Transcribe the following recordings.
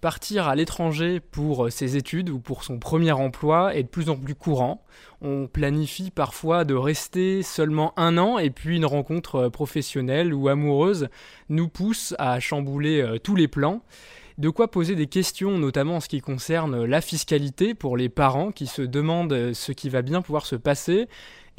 Partir à l'étranger pour euh, ses études ou pour son premier emploi est de plus en plus courant. On planifie parfois de rester seulement un an et puis une rencontre euh, professionnelle ou amoureuse nous pousse à chambouler euh, tous les plans. De quoi poser des questions, notamment en ce qui concerne la fiscalité pour les parents qui se demandent ce qui va bien pouvoir se passer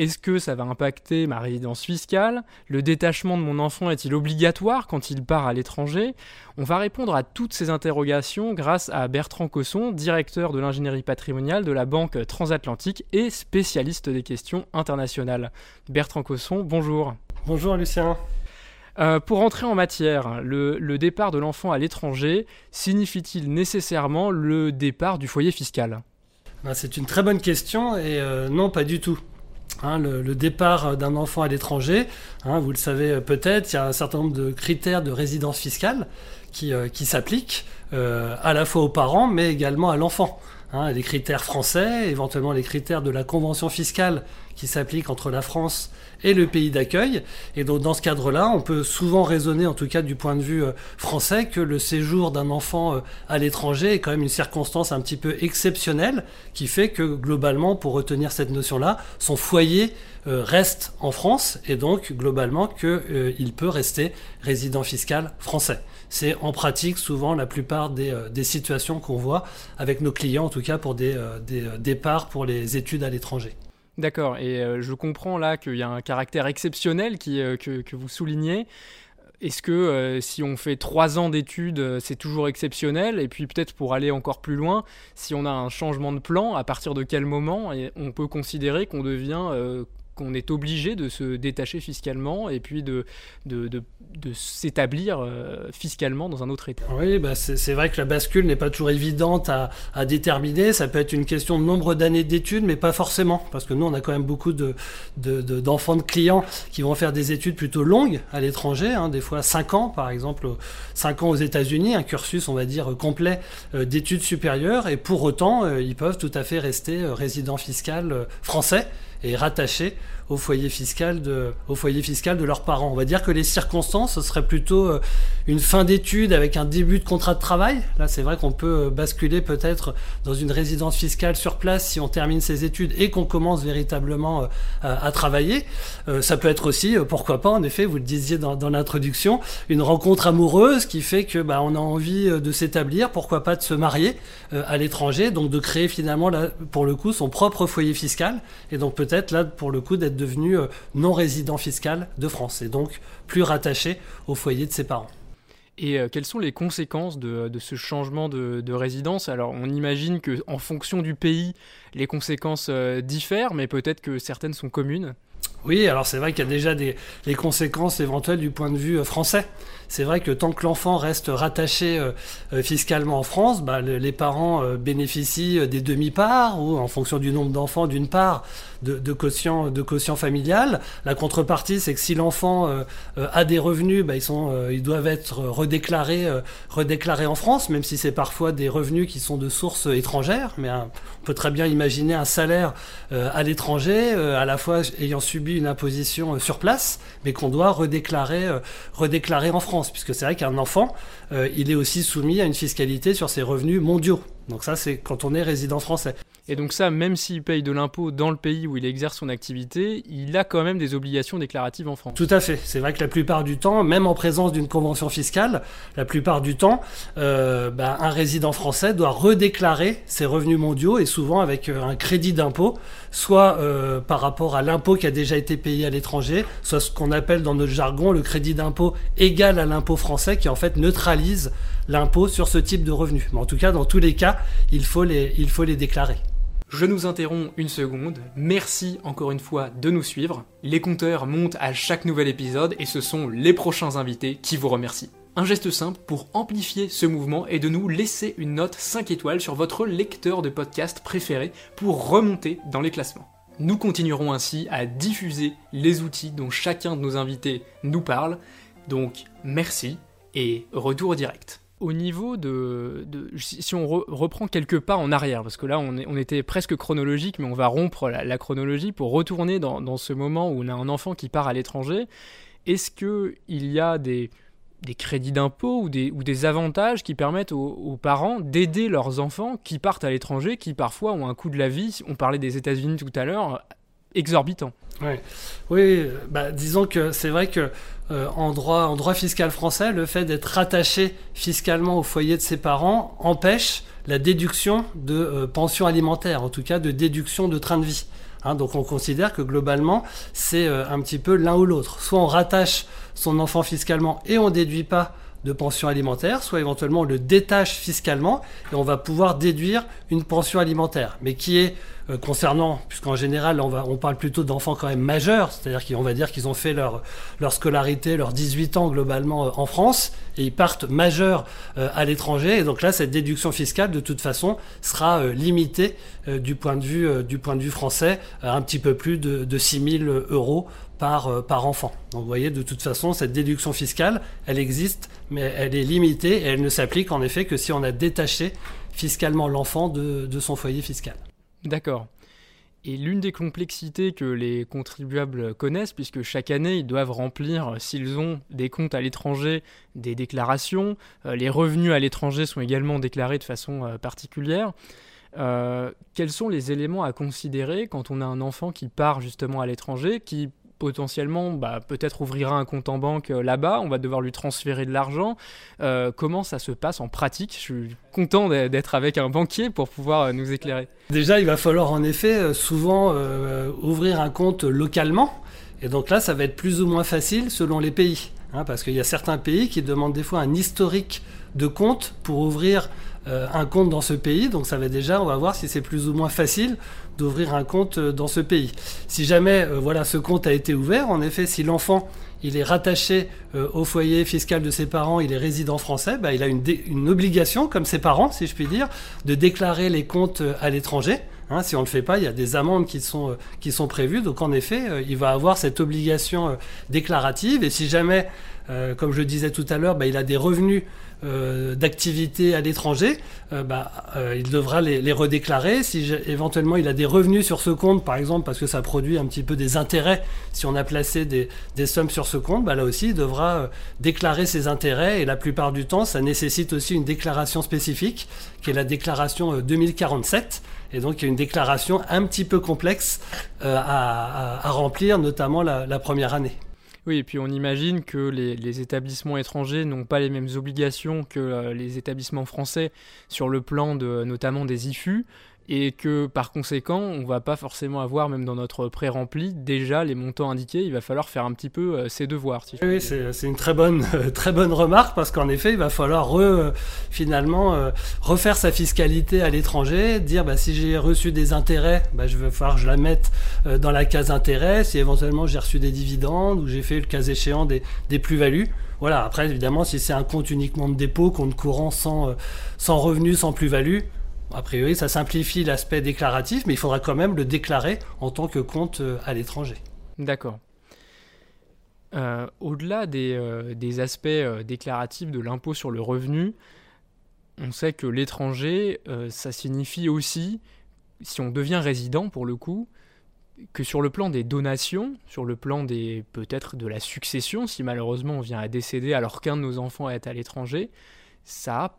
est-ce que ça va impacter ma résidence fiscale? Le détachement de mon enfant est-il obligatoire quand il part à l'étranger? On va répondre à toutes ces interrogations grâce à Bertrand Cosson, directeur de l'ingénierie patrimoniale de la Banque transatlantique et spécialiste des questions internationales. Bertrand Cosson, bonjour. Bonjour Lucien. Euh, pour entrer en matière, le, départ de l'enfant à l'étranger signifie-t-il nécessairement le départ du foyer fiscal? Ben, C'est une très bonne question et euh, non, pas du tout. Hein, le, départ d'un enfant à l'étranger, hein, vous le savez peut-être, il y a un certain nombre de critères de résidence fiscale qui, euh, s'appliquent euh, à la fois aux parents mais également à l'enfant. Hein, les critères français, éventuellement les critères de la convention fiscale qui s'applique entre la France et le pays d'accueil. Et donc dans ce cadre-là, on peut souvent raisonner, en tout cas du point de vue euh, français, que le séjour d'un enfant euh, à l'étranger est quand même une circonstance un petit peu exceptionnelle qui fait que globalement, pour retenir cette notion-là, son foyer euh, reste en France et donc globalement qu'il peut rester résident fiscal français. C'est en pratique souvent la plupart des, situations qu'on voit avec nos clients, en tout cas pour des départs pour les études à l'étranger. D'accord, et euh, je comprends là qu'il y a un caractère exceptionnel euh, que, que, vous soulignez. Est-ce que euh, si on fait trois ans d'études, c'est toujours exceptionnel? Et puis peut-être pour aller encore plus loin, si on a un changement de plan, à partir de quel moment on peut considérer qu'on devient qu'on est obligé de se détacher fiscalement et puis de, s'établir euh, fiscalement dans un autre État. Oui, bah c'est vrai que la bascule n'est pas toujours évidente à, déterminer. Ça peut être une question de nombre d'années d'études, mais pas forcément. Parce que nous, on a quand même beaucoup d'enfants de, clients qui vont faire des études plutôt longues à l'étranger, hein, des fois 5 ans, par exemple, 5 ans aux États-Unis, un cursus, on va dire, complet euh, d'études supérieures. Et pour autant, euh, ils peuvent tout à fait rester résidents fiscal français et rattachés au foyer fiscal de, au foyer fiscal de leurs parents. On va dire que les circonstances, ce serait plutôt euh, une fin d'études avec un début de contrat de travail. Là, c'est vrai qu'on peut euh, basculer peut-être dans une résidence fiscale sur place si on termine ses études et qu'on commence véritablement euh, à, travailler. ça peut être aussi, pourquoi pas, en effet, vous le disiez dans, dans l'introduction, une rencontre amoureuse qui fait que bah, on a envie de s'établir, pourquoi pas de se marier à l'étranger, donc de créer finalement là, pour le coup son propre foyer fiscal et donc peut-être là pour le coup d'être devenu euh, non résident fiscal de France et donc plus rattaché au foyer de ses parents. Et euh, quelles sont les conséquences de, ce changement de, résidence? Alors, on imagine que en fonction du pays, les conséquences euh, diffèrent, mais peut-être que certaines sont communes. Oui, alors c'est vrai qu'il y a déjà des les conséquences éventuelles du point de vue euh, français. C'est vrai que tant que l'enfant reste rattaché euh, euh, fiscalement en France, bah, les parents bénéficient des demi-parts ou en fonction du nombre d'enfants d'une part de, de, quotient de quotient familial. La contrepartie, c'est que si l'enfant a des revenus, bah, ils sont ils doivent être redéclarés redéclarés en France, même si c'est parfois des revenus qui sont de sources étrangères. Mais on peut très bien imaginer un salaire à l'étranger, à la fois ayant subi une imposition euh, sur place, mais qu'on doit redéclarer, euh, redéclarer en France, puisque c'est vrai qu'un enfant, euh, il est aussi soumis à une fiscalité sur ses revenus mondiaux. Donc ça, c'est quand on est résident français. Et donc ça, même s'il paye de l'impôt dans le pays où il exerce son activité, il a quand même des obligations déclaratives en France. Tout à fait. C'est vrai que la plupart du temps, même en présence d'une convention fiscale, la plupart du temps, euh, bah, un résident français doit redéclarer ses revenus mondiaux et souvent avec euh, un crédit d'impôt, soit euh, par rapport à l'impôt qui a déjà été payé à l'étranger, soit ce qu'on appelle dans notre jargon le crédit d'impôt égal à l'impôt français qui en fait neutralise l'impôt sur ce type de revenus. Mais en tout cas, dans tous les cas, il faut les, il faut les déclarer. Je nous interromps une seconde. Merci encore une fois de nous suivre. Les compteurs montent à chaque nouvel épisode et ce sont les prochains invités qui vous remercient. Un geste simple pour amplifier ce mouvement est de nous laisser une note 5 étoiles sur votre lecteur de podcast préféré pour remonter dans les classements. Nous continuerons ainsi à diffuser les outils dont chacun de nos invités nous parle. Donc merci et retour direct au niveau de, si on reprend quelques pas en arrière, parce que là on, était presque chronologique, mais on va rompre la, chronologie pour retourner dans, ce moment où on a un enfant qui part à l'étranger. Est-ce que il y a des crédits d'impôt ou des, ou des avantages qui permettent aux, parents d'aider leurs enfants qui partent à l'étranger, qui parfois ont un coût de la vie, on parlait des États-Unis tout à l'heure, exorbitant. Oui, bah, disons que c'est vrai que euh, en, droit, en droit fiscal français, le fait d'être rattaché fiscalement au foyer de ses parents empêche la déduction de euh, pension alimentaire, en tout cas de déduction de train de vie. Hein, donc on considère que globalement, c'est euh, un petit peu l'un ou l'autre. Soit on rattache son enfant fiscalement et on ne déduit pas de pension alimentaire, soit éventuellement on le détache fiscalement et on va pouvoir déduire une pension alimentaire, mais qui est euh, concernant, puisqu'en général on, va, on parle plutôt d'enfants quand même majeurs, c'est-à-dire qu'on va dire qu'ils ont fait leur, leur scolarité, leurs 18 ans globalement euh, en France, et ils partent majeurs euh, à l'étranger, et donc là cette déduction fiscale de toute façon sera limitée du, point de vue, du point de vue français à un petit peu plus de, de 6 000 euros par, par enfant. Donc vous voyez, de toute façon, cette déduction fiscale, elle existe, mais elle est limitée et elle ne s'applique en effet que si on a détaché fiscalement l'enfant de, son foyer fiscal. D'accord. Et l'une des complexités que les contribuables connaissent, puisque chaque année ils doivent remplir, s'ils ont des comptes à l'étranger, des déclarations, euh, les revenus à l'étranger sont également déclarés de façon euh, particulière. Euh, quels sont les éléments à considérer quand on a un enfant qui part justement à l'étranger, qui potentiellement bah, peut-être ouvrira un compte en banque euh, là-bas, on va devoir lui transférer de l'argent. Euh, comment ça se passe en pratique? Je suis content d'être avec un banquier pour pouvoir euh, nous éclairer. Déjà, il va falloir en effet souvent ouvrir un compte localement. Et donc là, ça va être plus ou moins facile selon les pays. Hein, parce qu'il y a certains pays qui demandent des fois un historique de compte pour ouvrir un compte dans ce pays. Donc ça va déjà, on va voir si c'est plus ou moins facile d'ouvrir un compte euh, dans ce pays. Si jamais euh, voilà, ce compte a été ouvert, en effet, si l'enfant il est rattaché euh, au foyer fiscal de ses parents, il est résident français, bah, il a une, obligation, comme ses parents, si je puis dire, de déclarer les comptes à l'étranger. Hein, si on ne le fait pas, il y a des amendes qui sont, qui sont prévues. Donc en effet, il va avoir cette obligation déclarative. Et si jamais, comme je le disais tout à l'heure, bah, il a des revenus euh, d'activité à l'étranger, euh, bah, euh, il devra les, redéclarer. Si éventuellement il a des revenus sur ce compte, par exemple, parce que ça produit un petit peu des intérêts, si on a placé des, sommes sur ce compte, bah, là aussi il devra déclarer ses intérêts. Et la plupart du temps, ça nécessite aussi une déclaration spécifique, qui est la déclaration 2047. Et donc il y a une déclaration un petit peu complexe à, remplir, notamment la première année. Oui, et puis on imagine que les, établissements étrangers n'ont pas les mêmes obligations que euh, les établissements français sur le plan de notamment des IFU et que par conséquent, on va pas forcément avoir, même dans notre pré-rempli, déjà les montants indiqués. Il va falloir faire un petit peu euh, ses devoirs. oui, c'est une très bonne, très bonne remarque parce qu'en effet, il va falloir finalement euh, refaire sa fiscalité à l'étranger, dire bah, si j'ai reçu des intérêts, bah, je vais falloir que je la mette euh, dans la case intérêts. Si éventuellement j'ai reçu des dividendes ou j'ai fait le cas échéant des, des plus-values. Voilà, après évidemment, si c'est un compte uniquement de dépôt, compte courant sans, sans revenus, sans plus-value, a priori, ça simplifie l'aspect déclaratif, mais il faudra quand même le déclarer en tant que compte euh, à l'étranger. D'accord. Euh, au-delà des, euh, aspects déclaratifs de l'impôt sur le revenu, on sait que l'étranger, ça signifie aussi, si on devient résident pour le coup, que sur le plan des donations, sur le plan des peut-être de la succession, si malheureusement on vient à décéder alors qu'un de nos enfants est à l'étranger, ça,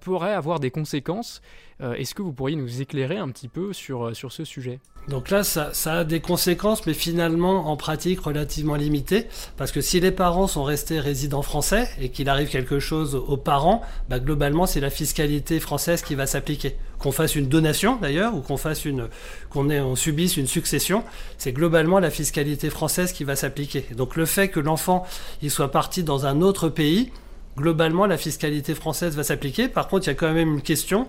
pourrait avoir des conséquences. Euh, est-ce que vous pourriez nous éclairer un petit peu sur, euh, sur ce sujet? Donc là, ça, a des conséquences, mais finalement, en pratique, relativement limitées. Parce que si les parents sont restés résidents français et qu'il arrive quelque chose aux parents, bah, globalement, c'est la fiscalité française qui va s'appliquer. Qu'on fasse une donation, d'ailleurs, ou qu'on fasse une, qu'on on subisse une succession, c'est globalement la fiscalité française qui va s'appliquer. Donc le fait que l'enfant, il soit parti dans un autre pays, globalement, la fiscalité française va s'appliquer. Par contre, il y a quand même une question,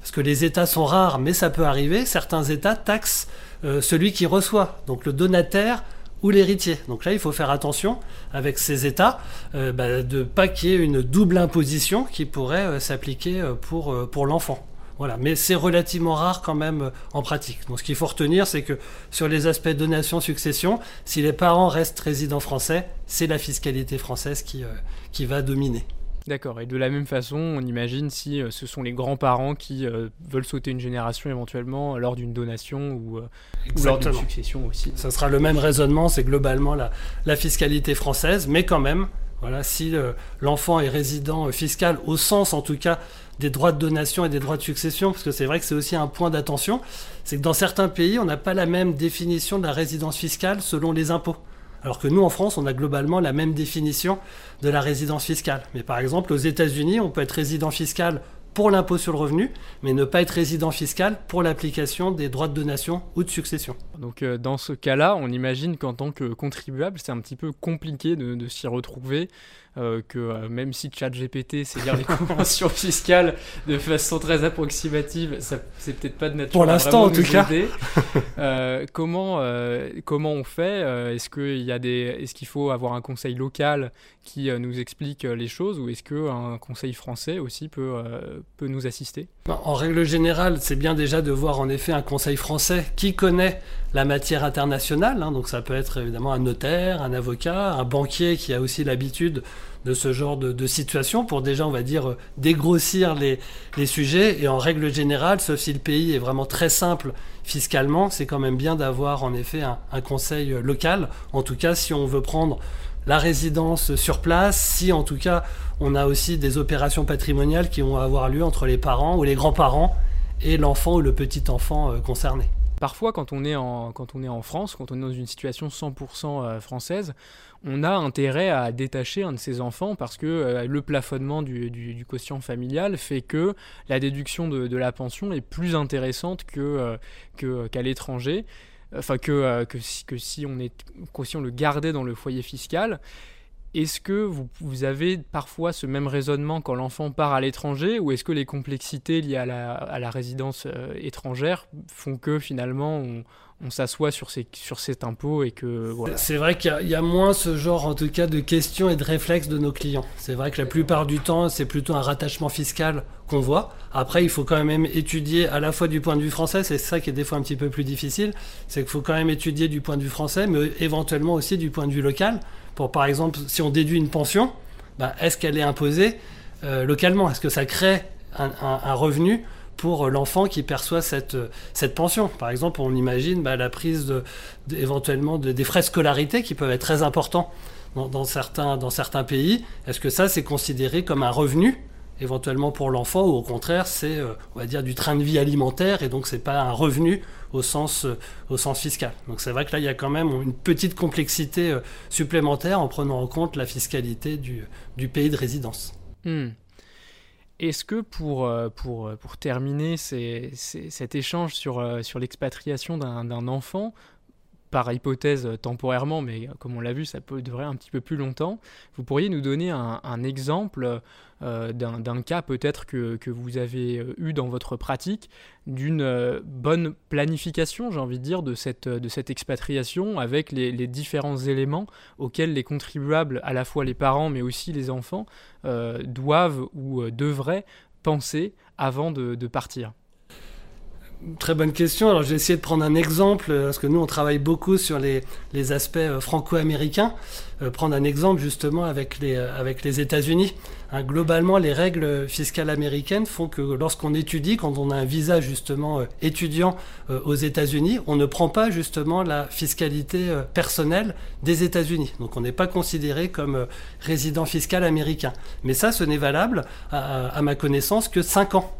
parce que les États sont rares, mais ça peut arriver. Certains États taxent euh, celui qui reçoit, donc le donataire ou l'héritier. Donc là, il faut faire attention avec ces États euh, bah, de pas qu'il y ait une double imposition qui pourrait euh, s'appliquer pour l'enfant. Voilà, mais c'est relativement rare quand même euh, en pratique. Donc ce qu'il faut retenir, c'est que sur les aspects donation-succession, si les parents restent résidents français, c'est la fiscalité française qui, euh, qui va dominer. D'accord, et de la même façon, on imagine si euh, ce sont les grands-parents qui veulent sauter une génération éventuellement lors d'une donation ou, lors d'une succession aussi. Ça sera le même raisonnement, c'est globalement la, la fiscalité française, mais quand même, Voilà, si l'enfant est résident fiscal, au sens en tout cas des droits de donation et des droits de succession, parce que c'est vrai que c'est aussi un point d'attention, c'est que dans certains pays, on n'a pas la même définition de la résidence fiscale selon les impôts. Alors que nous, en France, on a globalement la même définition de la résidence fiscale. Mais par exemple, aux États-Unis, on peut être résident fiscal pour l'impôt sur le revenu, mais ne pas être résident fiscal pour l'application des droits de donation ou de succession. Donc euh, dans ce cas-là, on imagine qu'en tant que contribuable, c'est un petit peu compliqué de s'y retrouver. Euh, que euh, même si ChatGPT sait lire les conventions fiscales de façon très approximative, ça c'est peut-être pas de nature pour l'instant en tout cas. Comment comment on fait Est-ce qu'il y a des est-ce qu'il faut avoir un conseil local qui nous explique les choses ou est-ce que un conseil français aussi peut peut nous assister? En règle générale, c'est bien déjà de voir en effet un conseil français qui connaît la matière internationale. Hein. donc ça peut être évidemment un notaire, un avocat, un banquier qui a aussi l'habitude de ce genre de, situation pour déjà, on va dire, dégrossir les, sujets. Et en règle générale, sauf si le pays est vraiment très simple fiscalement, c'est quand même bien d'avoir en effet un, conseil local. En tout cas, si on veut prendre la résidence sur place, si en tout cas on a aussi des opérations patrimoniales qui vont avoir lieu entre les parents ou les grands-parents et l'enfant ou le petit-enfant euh, concerné. Parfois, quand on, est en, France, quand on est dans une situation 100% euh, française, on a intérêt à détacher un de ses enfants parce que euh, le plafonnement du, quotient familial fait que la déduction de, la pension est plus intéressante qu'à l'étranger. Enfin, que, que, si, que si on est on le gardait dans le foyer fiscal. Est-ce que vous, avez parfois ce même raisonnement quand l'enfant part à l'étranger ou est-ce que les complexités liées à la, résidence euh, étrangère font que finalement on, s'assoit sur, sur cet impôt et que C'est vrai qu'il y, a moins ce genre en tout cas de questions et de réflexes de nos clients. C'est vrai que la plupart du temps c'est plutôt un rattachement fiscal qu'on voit. Après il faut quand même étudier à la fois du point de vue français, c'est ça qui est des fois un petit peu plus difficile, c'est qu'il faut quand même étudier du point de vue français mais éventuellement aussi du point de vue local pour par exemple, si on déduit une pension, bah, est-ce qu'elle est imposée euh, localement? Est-ce que ça crée un, revenu pour l'enfant qui perçoit cette, cette pension Par exemple, on imagine bah, la prise de, éventuellement des frais de scolarité qui peuvent être très importants dans, certains, dans certains pays. Est-ce que ça, c'est considéré comme un revenu éventuellement pour l'enfant ou au contraire c'est euh, on va dire du train de vie alimentaire et donc c'est pas un revenu au sens, euh, au sens fiscal? Donc c'est vrai que là, il y a quand même une petite complexité euh, supplémentaire en prenant en compte la fiscalité du, du pays de résidence. Hmm. Est-ce que pour, euh, pour, pour terminer cet échange sur, sur l'expatriation d'un enfant, par hypothèse temporairement, mais comme on l'a vu, ça peut durer un petit peu plus longtemps, vous pourriez nous donner un, exemple euh, d'un cas peut-être que, vous avez euh, eu dans votre pratique, d'une euh, bonne planification, j'ai envie de dire, de cette, expatriation avec les, différents éléments auxquels les contribuables, à la fois les parents mais aussi les enfants, doivent ou devraient penser avant de partir. Très bonne question. Alors, j'ai essayé de prendre un exemple, parce que nous, on travaille beaucoup sur les, aspects franco-américains. prendre un exemple justement avec les, avec États-Unis. Hein, globalement, les règles fiscales américaines font que lorsqu'on étudie, quand on a un visa justement euh, étudiant euh, aux États-Unis, on ne prend pas justement la fiscalité euh, personnelle des États-Unis. Donc on n'est pas considéré comme résident fiscal américain. Mais ça, ce n'est valable, à, ma connaissance, que 5 ans.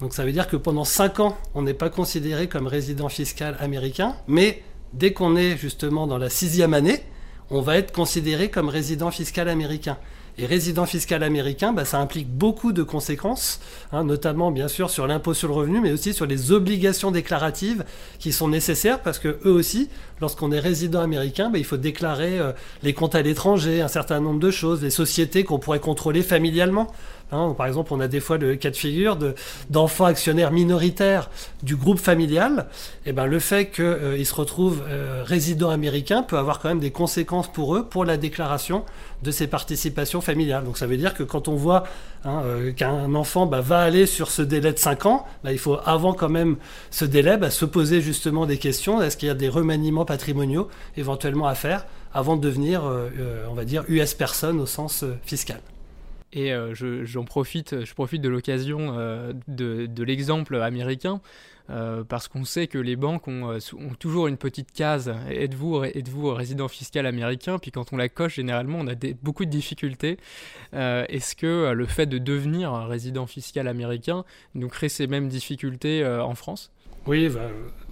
Donc ça veut dire que pendant 5 ans, on n'est pas considéré comme résident fiscal américain, mais dès qu'on est justement dans la sixième année, on va être considéré comme résident fiscal américain. Et résident fiscal américain, bah, ça implique beaucoup de conséquences, hein, notamment bien sûr sur l'impôt sur le revenu, mais aussi sur les obligations déclaratives qui sont nécessaires parce que eux aussi, lorsqu'on est résident américain, bah, il faut déclarer euh, les comptes à l'étranger, un certain nombre de choses, les sociétés qu'on pourrait contrôler familialement. Hein, par exemple, on a des fois le cas de figure d'enfants actionnaires minoritaires du groupe familial. Et ben, le fait qu'ils euh, se retrouvent euh, résidents américains peut avoir quand même des conséquences pour eux pour la déclaration de ces participations familiales. Donc ça veut dire que quand on voit hein, euh, qu'un enfant bah, va aller sur ce délai de 5 ans, bah, il faut avant quand même ce délai bah, se poser justement des questions. Est-ce qu'il y a des remaniements patrimoniaux éventuellement à faire avant de devenir, on va dire, US personne au sens fiscal? Et euh, j'en profite, je profite de l'occasion euh, de, l'exemple américain euh, parce qu'on sait que les banques ont, toujours une petite case. Êtes-vous êtes-vous résident fiscal américain? Puis quand on la coche généralement on a beaucoup de difficultés. Est-ce que le fait de devenir résident fiscal américain nous crée ces mêmes difficultés en France? Oui, va,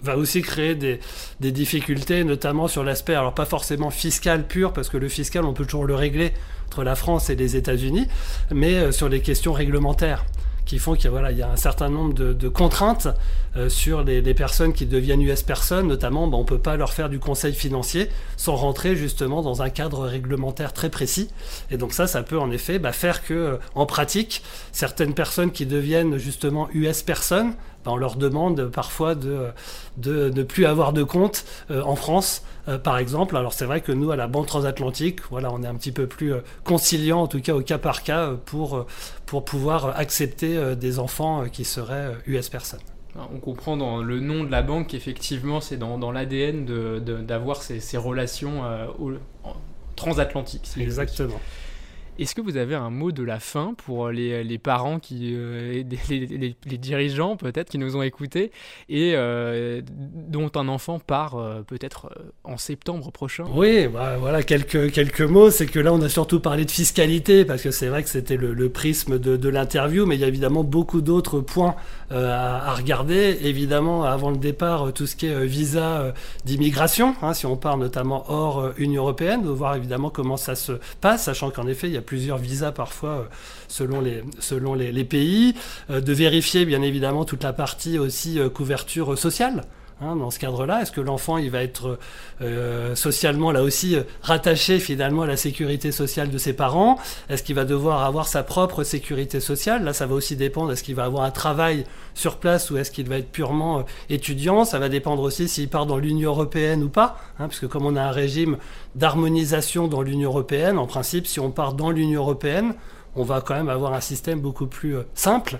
va, aussi créer des, des, difficultés, notamment sur l'aspect, alors pas forcément fiscal pur, parce que le fiscal, on peut toujours le régler entre la France et les États-Unis, mais sur les questions réglementaires qui font qu'il voilà, y a un certain nombre de, contraintes euh, sur les, personnes qui deviennent US personnes, notamment bah, on ne peut pas leur faire du conseil financier sans rentrer justement dans un cadre réglementaire très précis. Et donc ça, ça peut en effet bah, faire que, euh, en pratique, certaines personnes qui deviennent justement US personnes, bah, on leur demande parfois de, ne plus avoir de compte euh, en France, par exemple. Alors c'est vrai que nous, à la Banque Transatlantique, voilà, on est un petit peu plus conciliant, en tout cas au cas par cas, pour, pour pouvoir accepter euh, des enfants euh, qui seraient US euh, personnes. On comprend dans le nom de la banque qu'effectivement c'est dans, dans l'ADN d'avoir de, ces, ces, relations transatlantiques. Exactement. Est-ce que vous avez un mot de la fin pour les, parents, qui, euh, les, dirigeants peut-être qui nous ont écoutés et euh, dont un enfant part euh, peut-être en septembre prochain? Oui, bah, voilà quelques, quelques mots. C'est que là, on a surtout parlé de fiscalité parce que c'est vrai que c'était le, prisme de, l'interview, mais il y a évidemment beaucoup d'autres points à, à, regarder. Évidemment, avant le départ, tout ce qui est visa d'immigration, hein, si on part notamment hors Union européenne, de voir évidemment comment ça se passe, sachant qu'en effet, il y a plusieurs visas parfois euh, selon les, pays, euh, de vérifier bien évidemment toute la partie aussi euh, couverture sociale. Hein, dans ce cadre-là Est-ce que l'enfant il va être socialement là aussi rattaché finalement à la sécurité sociale de ses parents? Est-ce qu'il va devoir avoir sa propre sécurité sociale? Là, ça va aussi dépendre. Est-ce qu'il va avoir un travail sur place ou est-ce qu'il va être purement étudiant? Ça va dépendre aussi s'il part dans l'Union européenne ou pas, hein, puisque comme on a un régime d'harmonisation dans l'Union européenne. En principe, si on part dans l'Union européenne, on va quand même avoir un système beaucoup plus euh, simple,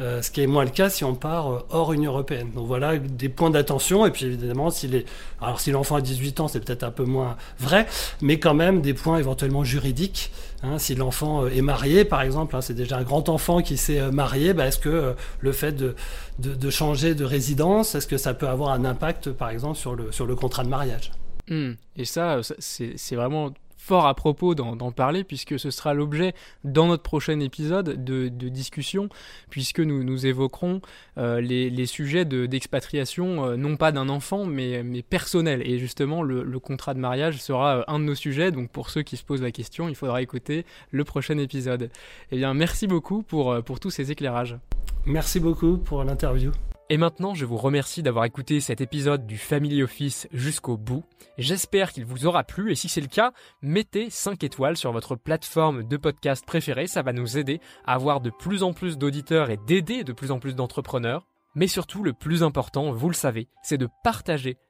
euh, ce qui est moins le cas si on part euh, hors Union européenne. Donc voilà des points d'attention. Et puis évidemment, si les... alors si l'enfant a 18 ans, c'est peut-être un peu moins vrai, mais quand même des points éventuellement juridiques. Hein. si l'enfant est marié, par exemple, hein, c'est déjà un grand enfant qui s'est marié, bah, est-ce que le fait de, de, changer de résidence, est-ce que ça peut avoir un impact, par exemple, sur le, sur le contrat de mariage? Hmm. Et ça, c'est vraiment fort à propos d'en parler, puisque ce sera l'objet dans notre prochain épisode de, discussion, puisque nous, nous évoquerons euh, les, sujets d'expatriation, euh, non pas d'un enfant, mais, mais personnel. Et justement, le, contrat de mariage sera euh, un de nos sujets, donc pour ceux qui se posent la question, il faudra écouter le prochain épisode. Eh bien, merci beaucoup pour, pour tous ces éclairages. Merci beaucoup pour l'interview. Et maintenant, je vous remercie d'avoir écouté cet épisode du Family Office jusqu'au bout. J'espère qu'il vous aura plu et si c'est le cas, mettez 5 étoiles sur votre plateforme de podcast préférée, ça va nous aider à avoir de plus en plus d'auditeurs et d'aider de plus en plus d'entrepreneurs. Mais surtout, le plus important, vous le savez, c'est de partager